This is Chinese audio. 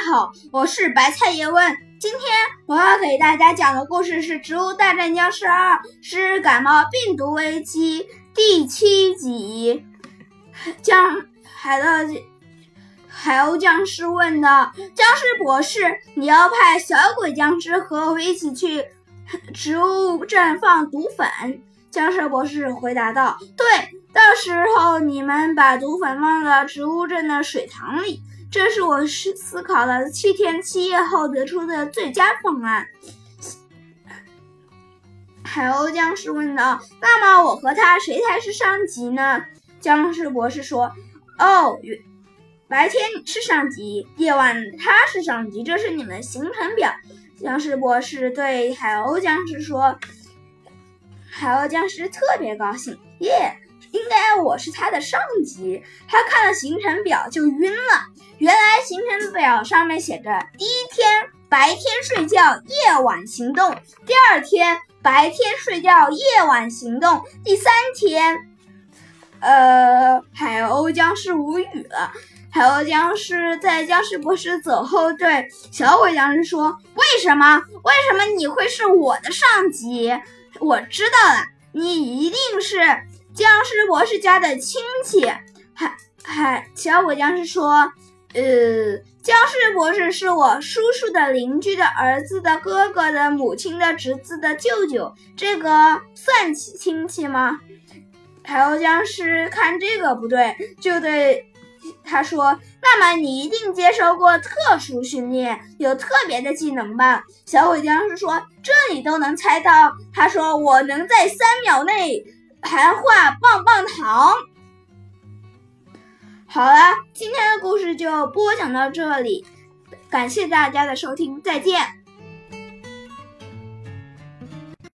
好，我是白菜叶问。今天我要给大家讲的故事是《植物大战僵尸二》，是感冒病毒危机第七集。僵海盗海鸥僵尸问道：“僵尸博士，你要派小鬼僵尸和我一起去植物镇放毒粉？”僵尸博士回答道：“对，到时候你们把毒粉放到植物镇的水塘里。”这是我思思考了七天七夜后得出的最佳方案。海鸥僵尸问道：“那么我和他谁才是上级呢？”僵尸博士说：“哦，白天你是上级，夜晚他是上级，这是你们行程表。”僵尸博士对海鸥僵尸说：“海鸥僵尸特别高兴，耶！”应该我是他的上级，他看了行程表就晕了。原来行程表上面写着：第一天白天睡觉，夜晚行动；第二天白天睡觉，夜晚行动；第三天，呃，海鸥僵尸无语了。海鸥僵尸在僵尸博士走后对小鬼僵尸说：“为什么？为什么你会是我的上级？我知道了，你一定是。”僵尸博士家的亲戚，还还小鬼僵尸说：“呃，僵尸博士是我叔叔的邻居的儿子的哥哥的母亲的侄子的舅舅，这个算亲戚吗？”海鸥僵尸看这个不对，就对他说：“那么你一定接受过特殊训练，有特别的技能吧？”小鬼僵尸说：“这你都能猜到？”他说：“我能在三秒内。”还画棒棒糖。好了，今天的故事就播讲到这里，感谢大家的收听，再见。